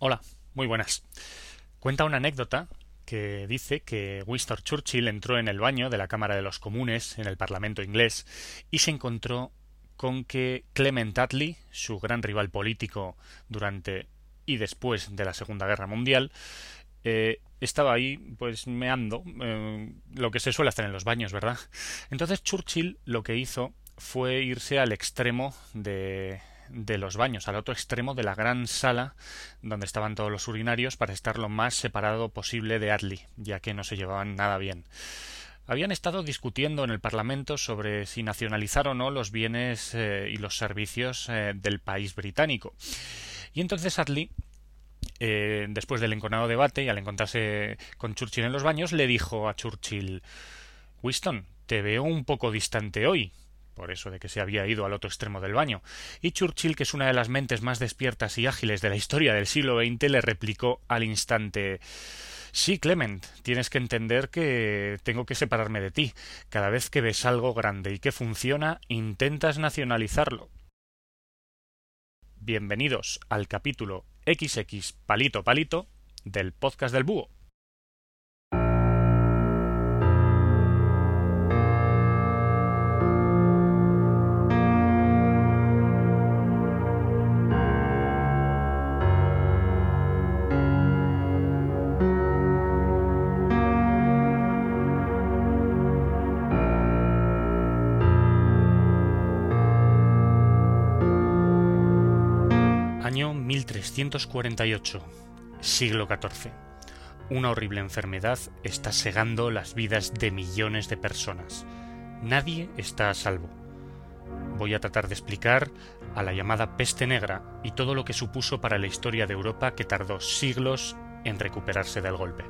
Hola, muy buenas. Cuenta una anécdota que dice que Winston Churchill entró en el baño de la Cámara de los Comunes en el Parlamento inglés y se encontró con que Clement Attlee, su gran rival político durante y después de la Segunda Guerra Mundial, eh, estaba ahí, pues meando, eh, lo que se suele hacer en los baños, ¿verdad? Entonces Churchill lo que hizo fue irse al extremo de, de los baños, al otro extremo de la gran sala donde estaban todos los urinarios para estar lo más separado posible de Attlee, ya que no se llevaban nada bien. Habían estado discutiendo en el Parlamento sobre si nacionalizar o no los bienes eh, y los servicios eh, del país británico. Y entonces Attlee eh, después del enconado debate y al encontrarse con Churchill en los baños, le dijo a Churchill Winston, te veo un poco distante hoy por eso de que se había ido al otro extremo del baño, y Churchill, que es una de las mentes más despiertas y ágiles de la historia del siglo XX, le replicó al instante Sí, Clement, tienes que entender que tengo que separarme de ti. Cada vez que ves algo grande y que funciona, intentas nacionalizarlo. Bienvenidos al capítulo XX Palito Palito del podcast del Búho. Año 1348, siglo XIV. Una horrible enfermedad está segando las vidas de millones de personas. Nadie está a salvo. Voy a tratar de explicar a la llamada peste negra y todo lo que supuso para la historia de Europa que tardó siglos en recuperarse del golpe.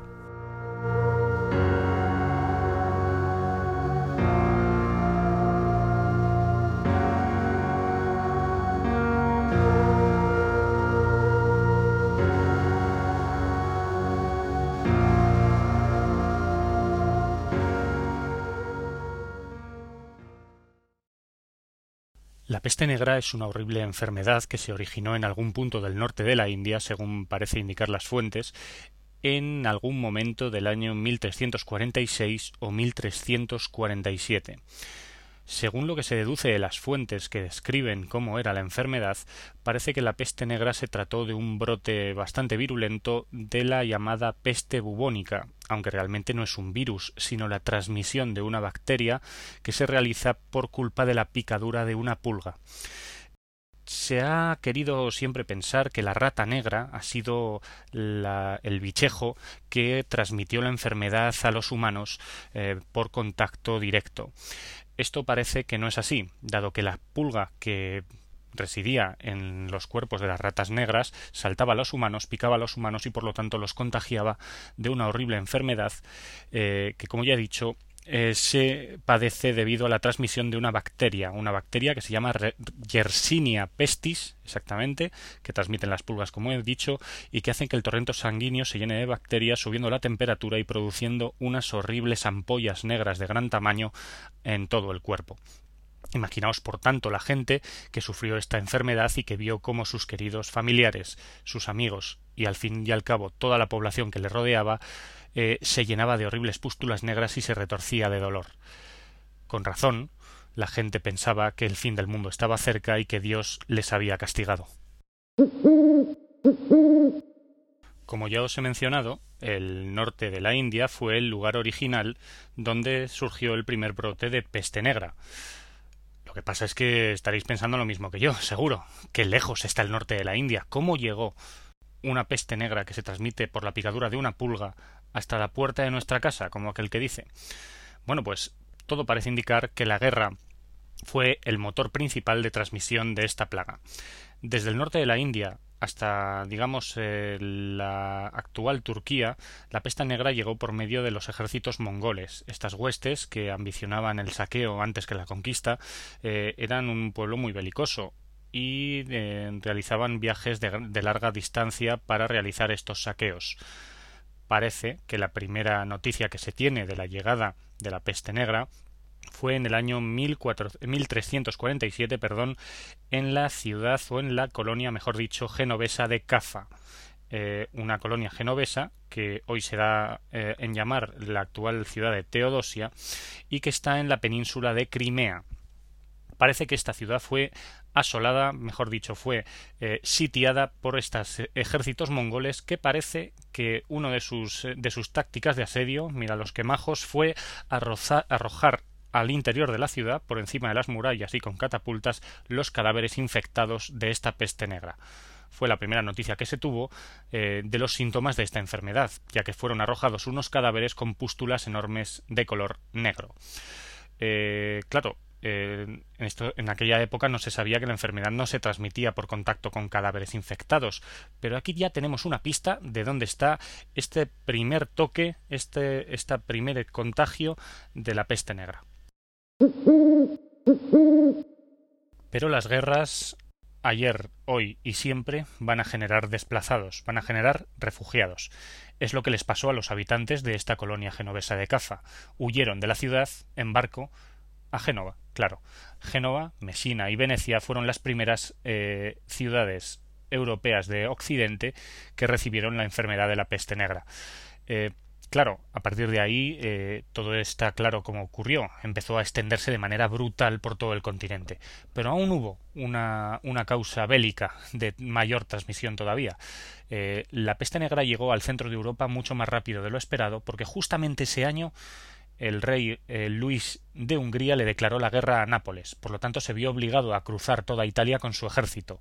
La peste negra es una horrible enfermedad que se originó en algún punto del norte de la India, según parece indicar las fuentes, en algún momento del año 1346 o 1347. Según lo que se deduce de las fuentes que describen cómo era la enfermedad, parece que la peste negra se trató de un brote bastante virulento de la llamada peste bubónica, aunque realmente no es un virus, sino la transmisión de una bacteria que se realiza por culpa de la picadura de una pulga se ha querido siempre pensar que la rata negra ha sido el bichejo que transmitió la enfermedad a los humanos eh, por contacto directo. Esto parece que no es así, dado que la pulga que residía en los cuerpos de las ratas negras saltaba a los humanos, picaba a los humanos y por lo tanto los contagiaba de una horrible enfermedad eh, que, como ya he dicho, eh, se padece debido a la transmisión de una bacteria, una bacteria que se llama Yersinia pestis, exactamente, que transmiten las pulgas, como he dicho, y que hacen que el torrente sanguíneo se llene de bacterias, subiendo la temperatura y produciendo unas horribles ampollas negras de gran tamaño en todo el cuerpo. Imaginaos, por tanto, la gente que sufrió esta enfermedad y que vio cómo sus queridos familiares, sus amigos y al fin y al cabo toda la población que le rodeaba eh, se llenaba de horribles pústulas negras y se retorcía de dolor. Con razón, la gente pensaba que el fin del mundo estaba cerca y que Dios les había castigado. Como ya os he mencionado, el norte de la India fue el lugar original donde surgió el primer brote de peste negra. Lo que pasa es que estaréis pensando lo mismo que yo, seguro. Qué lejos está el norte de la India. ¿Cómo llegó una peste negra que se transmite por la picadura de una pulga hasta la puerta de nuestra casa, como aquel que dice. Bueno, pues todo parece indicar que la guerra fue el motor principal de transmisión de esta plaga. Desde el norte de la India hasta, digamos, eh, la actual Turquía, la peste negra llegó por medio de los ejércitos mongoles. Estas huestes, que ambicionaban el saqueo antes que la conquista, eh, eran un pueblo muy belicoso y eh, realizaban viajes de larga distancia para realizar estos saqueos parece que la primera noticia que se tiene de la llegada de la peste negra fue en el año 1347 perdón, en la ciudad o en la colonia, mejor dicho, genovesa de Cafa, eh, una colonia genovesa que hoy se da eh, en llamar la actual ciudad de Teodosia y que está en la península de Crimea. Parece que esta ciudad fue asolada, mejor dicho, fue eh, sitiada por estos ejércitos mongoles que parece que uno de sus, de sus tácticas de asedio, mira los quemajos, fue arrojar al interior de la ciudad, por encima de las murallas y con catapultas, los cadáveres infectados de esta peste negra. Fue la primera noticia que se tuvo eh, de los síntomas de esta enfermedad, ya que fueron arrojados unos cadáveres con pústulas enormes de color negro. Eh, claro, en, aquella época no se sabía que la enfermedad no se transmitía por contacto con cadáveres infectados, pero aquí ya tenemos una pista de dónde está este primer toque, este, primer contagio de la peste negra. Pero las guerras ayer, hoy y siempre van a generar desplazados, van a generar refugiados. Es lo que les pasó a los habitantes de esta colonia genovesa de Cafa. Huyeron de la ciudad en barco a Génova, claro. Génova, Mesina y Venecia fueron las primeras eh, ciudades europeas de Occidente que recibieron la enfermedad de la peste negra. Eh, Claro, a partir de ahí eh, todo está claro cómo ocurrió. Empezó a extenderse de manera brutal por todo el continente. Pero aún hubo una, una causa bélica de mayor transmisión todavía. La peste negra llegó al centro de Europa mucho más rápido de lo esperado porque justamente ese año el rey eh, Luis de Hungría le declaró la guerra a Nápoles. Por lo tanto se vio obligado a cruzar toda Italia con su ejército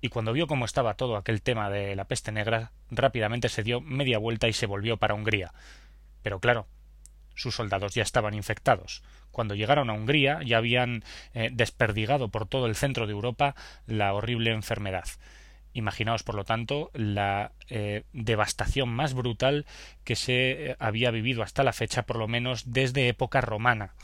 y cuando vio cómo estaba todo aquel tema de la peste negra, rápidamente se dio media vuelta y se volvió para Hungría. Pero claro, sus soldados ya estaban infectados. Cuando llegaron a Hungría ya habían eh, desperdigado por todo el centro de Europa la horrible enfermedad. Imaginaos, por lo tanto, la eh, devastación más brutal que se eh, había vivido hasta la fecha, por lo menos desde época romana.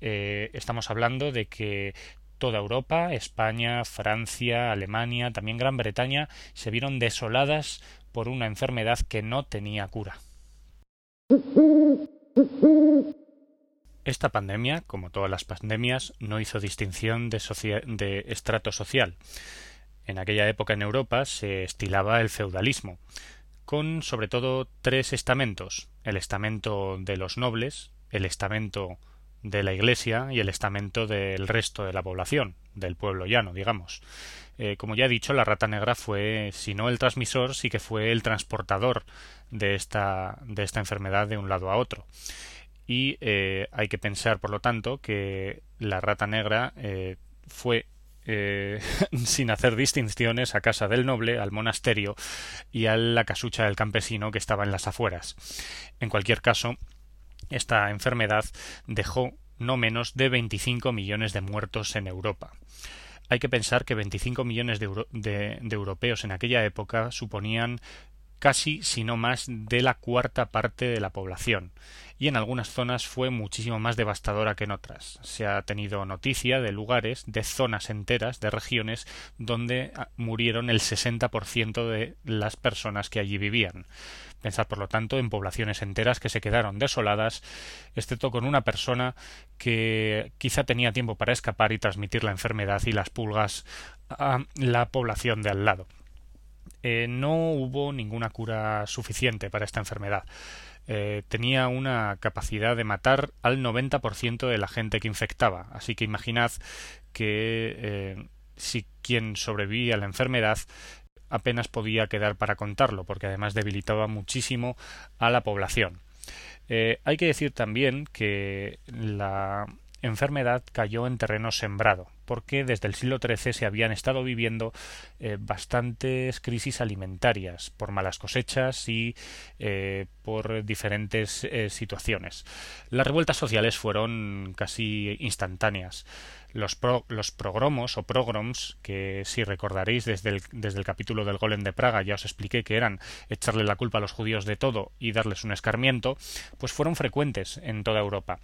estamos hablando de que toda Europa, España, Francia, Alemania, también Gran Bretaña, se vieron desoladas por una enfermedad que no tenía cura. Esta pandemia, como todas las pandemias, no hizo distinción de, estrato social. En aquella época en Europa se estilaba el feudalismo, con sobre todo tres estamentos el estamento de los nobles, el estamento de la Iglesia y el estamento del resto de la población, del pueblo llano, digamos. Eh, como ya he dicho, la rata negra fue, si no el transmisor, sí que fue el transportador de esta, de esta enfermedad de un lado a otro. Y eh, hay que pensar, por lo tanto, que la rata negra eh, fue sin hacer distinciones a casa del noble, al monasterio y a la casucha del campesino que estaba en las afueras. En cualquier caso, esta enfermedad dejó no menos de 25 millones de muertos en Europa. Hay que pensar que 25 millones de, europeos en aquella época suponían casi, si no más, de la cuarta parte de la población, y en algunas zonas fue muchísimo más devastadora que en otras. Se ha tenido noticia de lugares, de zonas enteras, de regiones, donde ah, murieron el 60% de las personas que allí vivían. Pensad, por lo tanto, en poblaciones enteras que se quedaron desoladas, excepto con una persona que quizá tenía tiempo para escapar y transmitir la enfermedad y las pulgas a la población de al lado. Eh, no hubo ninguna cura suficiente para esta enfermedad. Eh, tenía una capacidad de matar al 90% de la gente que infectaba. Así que imaginad que eh, si quien sobrevivía a la enfermedad apenas podía quedar para contarlo, porque además debilitaba muchísimo a la población. hay que decir también que la enfermedad cayó en terreno sembrado, porque desde el siglo XIII se habían estado viviendo eh, bastantes crisis alimentarias por malas cosechas y eh, por diferentes eh, situaciones. Las revueltas sociales fueron casi instantáneas. Los, los progromos o progroms, que si recordaréis desde el, desde el capítulo del Golem de Praga ya os expliqué que eran echarle la culpa a los judíos de todo y darles un escarmiento, pues fueron frecuentes en toda Europa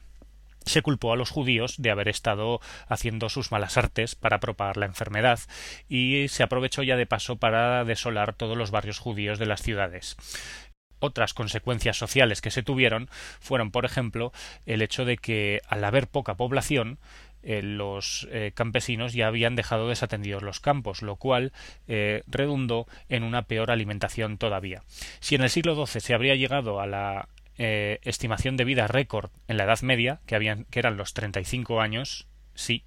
se culpó a los judíos de haber estado haciendo sus malas artes para propagar la enfermedad y se aprovechó ya de paso para desolar todos los barrios judíos de las ciudades. Otras consecuencias sociales que se tuvieron fueron, por ejemplo, el hecho de que al haber poca población, los campesinos ya habían dejado desatendidos los campos, lo cual redundó en una peor alimentación todavía. Si en el siglo XII se habría llegado a la estimación de vida récord en la Edad Media, que, habían, que eran los 35 años, sí,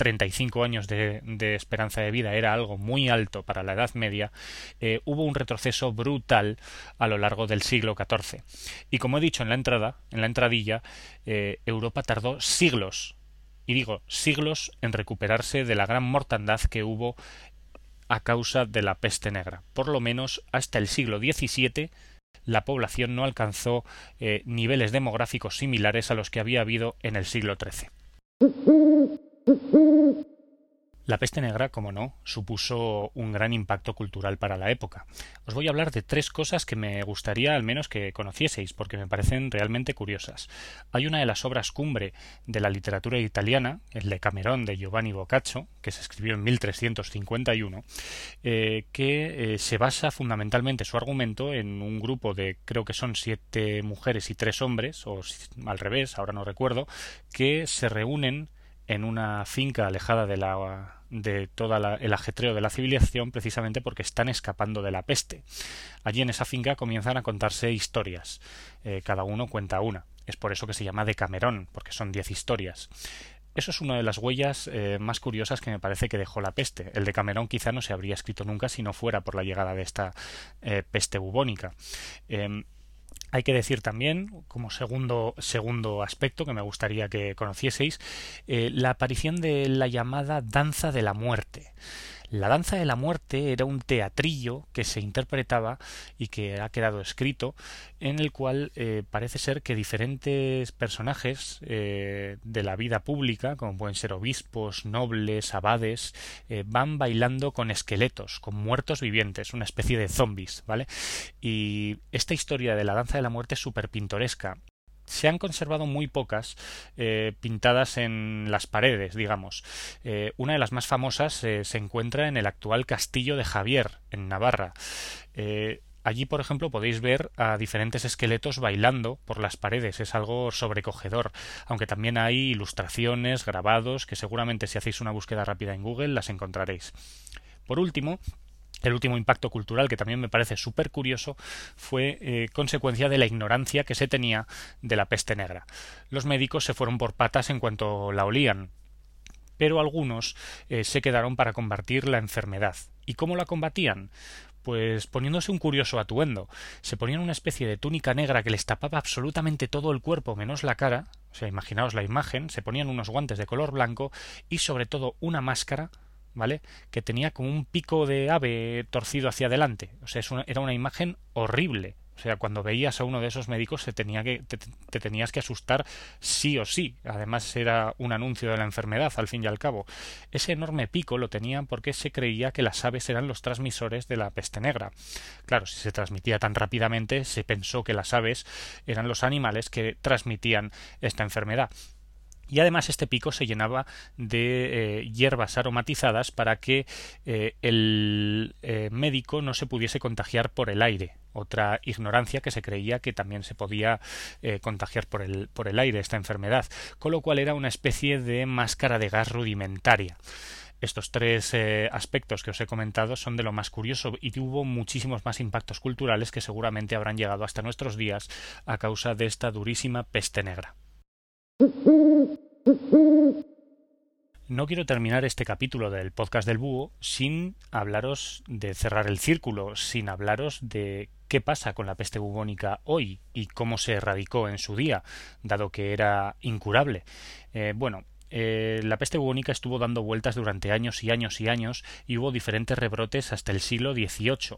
35 años de, esperanza de vida era algo muy alto para la Edad Media, eh, hubo un retroceso brutal a lo largo del siglo XIV. Y como he dicho en la entrada, en la entradilla, eh, Europa tardó siglos, y digo siglos, en recuperarse de la gran mortandad que hubo a causa de la peste negra. Por lo menos hasta el siglo XVII la población no alcanzó eh, niveles demográficos similares a los que había habido en el siglo XIII. La peste negra, como no, supuso un gran impacto cultural para la época. Os voy a hablar de tres cosas que me gustaría al menos que conocieseis, porque me parecen realmente curiosas. Hay una de las obras cumbre de la literatura italiana, el de Camerón de Giovanni Boccaccio, que se escribió en 1351, eh, que eh, se basa fundamentalmente su argumento en un grupo de creo que son siete mujeres y tres hombres, o al revés, ahora no recuerdo, que se reúnen en una finca alejada de la de todo el ajetreo de la civilización precisamente porque están escapando de la peste. Allí en esa finca comienzan a contarse historias. Eh, cada uno cuenta una. Es por eso que se llama de Camerón, porque son diez historias. Eso es una de las huellas eh, más curiosas que me parece que dejó la peste. El de Camerón quizá no se habría escrito nunca si no fuera por la llegada de esta eh, peste bubónica. Em, hay que decir también, como segundo, segundo aspecto que me gustaría que conocieseis, eh, la aparición de la llamada danza de la muerte. La danza de la muerte era un teatrillo que se interpretaba y que ha quedado escrito, en el cual eh, parece ser que diferentes personajes eh, de la vida pública, como pueden ser obispos, nobles, abades, eh, van bailando con esqueletos, con muertos vivientes, una especie de zombies, ¿vale? Y esta historia de la danza de la muerte es súper pintoresca se han conservado muy pocas eh, pintadas en las paredes, digamos. Eh, una de las más famosas eh, se encuentra en el actual castillo de Javier, en Navarra. Allí, por ejemplo, podéis ver a diferentes esqueletos bailando por las paredes. Es algo sobrecogedor, aunque también hay ilustraciones, grabados, que seguramente si hacéis una búsqueda rápida en Google las encontraréis. Por último, el último impacto cultural, que también me parece súper curioso, fue eh, consecuencia de la ignorancia que se tenía de la peste negra. Los médicos se fueron por patas en cuanto la olían, pero algunos eh, se quedaron para combatir la enfermedad. ¿Y cómo la combatían? Pues poniéndose un curioso atuendo. Se ponían una especie de túnica negra que les tapaba absolutamente todo el cuerpo menos la cara, o sea, imaginaos la imagen, se ponían unos guantes de color blanco y sobre todo una máscara ¿vale? Que tenía como un pico de ave torcido hacia adelante. O sea, era una imagen horrible. O sea, cuando veías a uno de esos médicos se tenía que, te, tenías que asustar sí o sí. Además era un anuncio de la enfermedad, al fin y al cabo. Ese enorme pico lo tenían porque se creía que las aves eran los transmisores de la peste negra. Claro, si se transmitía tan rápidamente, se pensó que las aves eran los animales que transmitían esta enfermedad y además este pico se llenaba de eh, hierbas aromatizadas para que eh, el eh, médico no se pudiese contagiar por el aire otra ignorancia que se creía que también se podía contagiar por el, por el aire esta enfermedad con lo cual era una especie de máscara de gas rudimentaria estos tres aspectos que os he comentado son de lo más curioso y hubo muchísimos más impactos culturales que seguramente habrán llegado hasta nuestros días a causa de esta durísima peste negra. No quiero terminar este capítulo del podcast del búho sin hablaros de cerrar el círculo, sin hablaros de qué pasa con la peste bubónica hoy y cómo se erradicó en su día, dado que era incurable. Eh, bueno, eh, la peste bubónica estuvo dando vueltas durante años y años y años y hubo diferentes rebrotes hasta el siglo XVIII.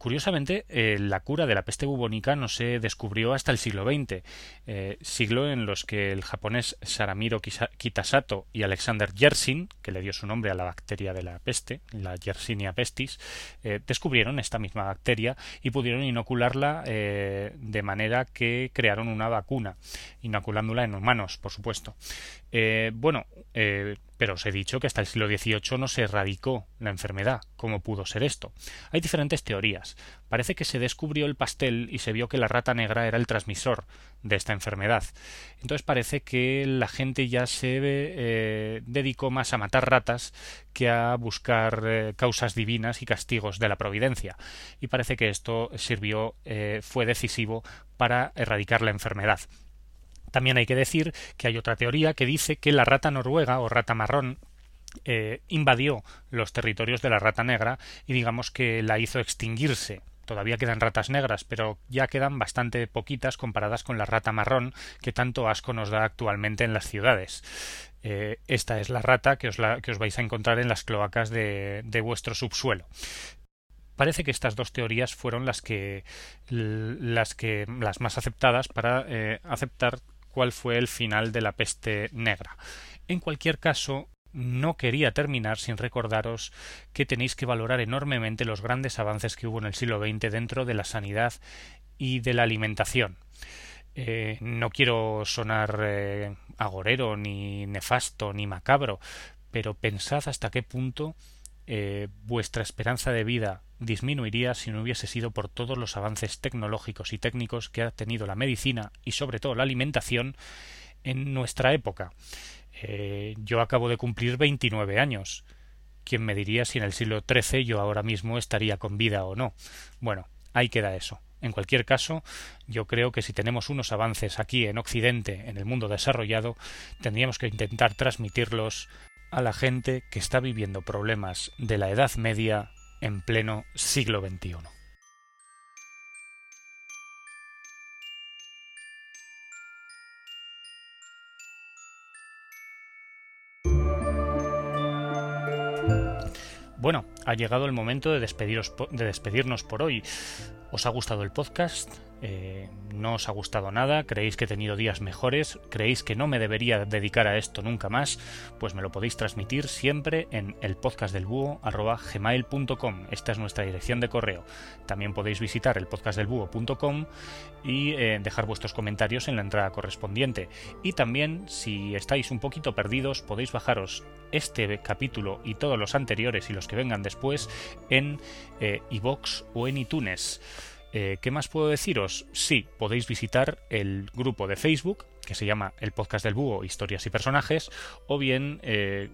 Curiosamente, eh, la cura de la peste bubónica no se descubrió hasta el siglo XX, eh, siglo en los que el japonés Saramiro Kitasato y Alexander Yersin, que le dio su nombre a la bacteria de la peste, la Yersinia pestis, eh, descubrieron esta misma bacteria y pudieron inocularla de manera que crearon una vacuna, inoculándola en humanos, por supuesto. bueno, pero os he dicho que hasta el siglo XVIII no se erradicó la enfermedad. ¿Cómo pudo ser esto? Hay diferentes teorías. Parece que se descubrió el pastel y se vio que la rata negra era el transmisor de esta enfermedad. Entonces parece que la gente ya se eh, dedicó más a matar ratas que a buscar eh, causas divinas y castigos de la providencia. Y parece que esto sirvió, eh, fue decisivo para erradicar la enfermedad. También hay que decir que hay otra teoría que dice que la rata noruega o rata marrón eh, invadió los territorios de la rata negra y digamos que la hizo extinguirse. Todavía quedan ratas negras, pero ya quedan bastante poquitas comparadas con la rata marrón que tanto asco nos da actualmente en las ciudades. Eh, esta es la rata que os, que os, vais a encontrar en las cloacas de, vuestro subsuelo parece que estas dos teorías fueron las que las que las más aceptadas para eh, aceptar cuál fue el final de la peste negra. En cualquier caso, no quería terminar sin recordaros que tenéis que valorar enormemente los grandes avances que hubo en el siglo XX dentro de la sanidad y de la alimentación. Eh, no quiero sonar eh, agorero, ni nefasto, ni macabro, pero pensad hasta qué punto eh, vuestra esperanza de vida disminuiría si no hubiese sido por todos los avances tecnológicos y técnicos que ha tenido la medicina y sobre todo la alimentación en nuestra época. Eh, yo acabo de cumplir 29 años. ¿Quién me diría si en el siglo XIII yo ahora mismo estaría con vida o no? Bueno, ahí queda eso. En cualquier caso, yo creo que si tenemos unos avances aquí en Occidente, en el mundo desarrollado, tendríamos que intentar transmitirlos a la gente que está viviendo problemas de la Edad Media en pleno siglo XXI. Bueno, ha llegado el momento de, de despedirnos por hoy. ¿Os ha gustado el podcast? Eh, no os ha gustado nada, creéis que he tenido días mejores, creéis que no me debería dedicar a esto nunca más, pues me lo podéis transmitir siempre en el. Esta es nuestra dirección de correo. También podéis visitar el podcastdelbúho.com y eh, dejar vuestros comentarios en la entrada correspondiente. Y también, si estáis un poquito perdidos, podéis bajaros este capítulo y todos los anteriores y los que vengan después en iBox eh, o en iTunes. Eh, ¿Qué más puedo deciros? Sí, podéis visitar el grupo de Facebook que se llama El Podcast del Búho, Historias y Personajes, o bien eh,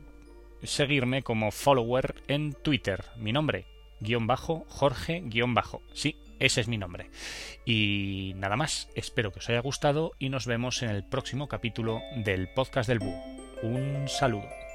seguirme como follower en Twitter. Mi nombre, guion bajo, Jorge, guion bajo. Sí, ese es mi nombre. Y nada más, espero que os haya gustado y nos vemos en el próximo capítulo del Podcast del Búho. Un saludo.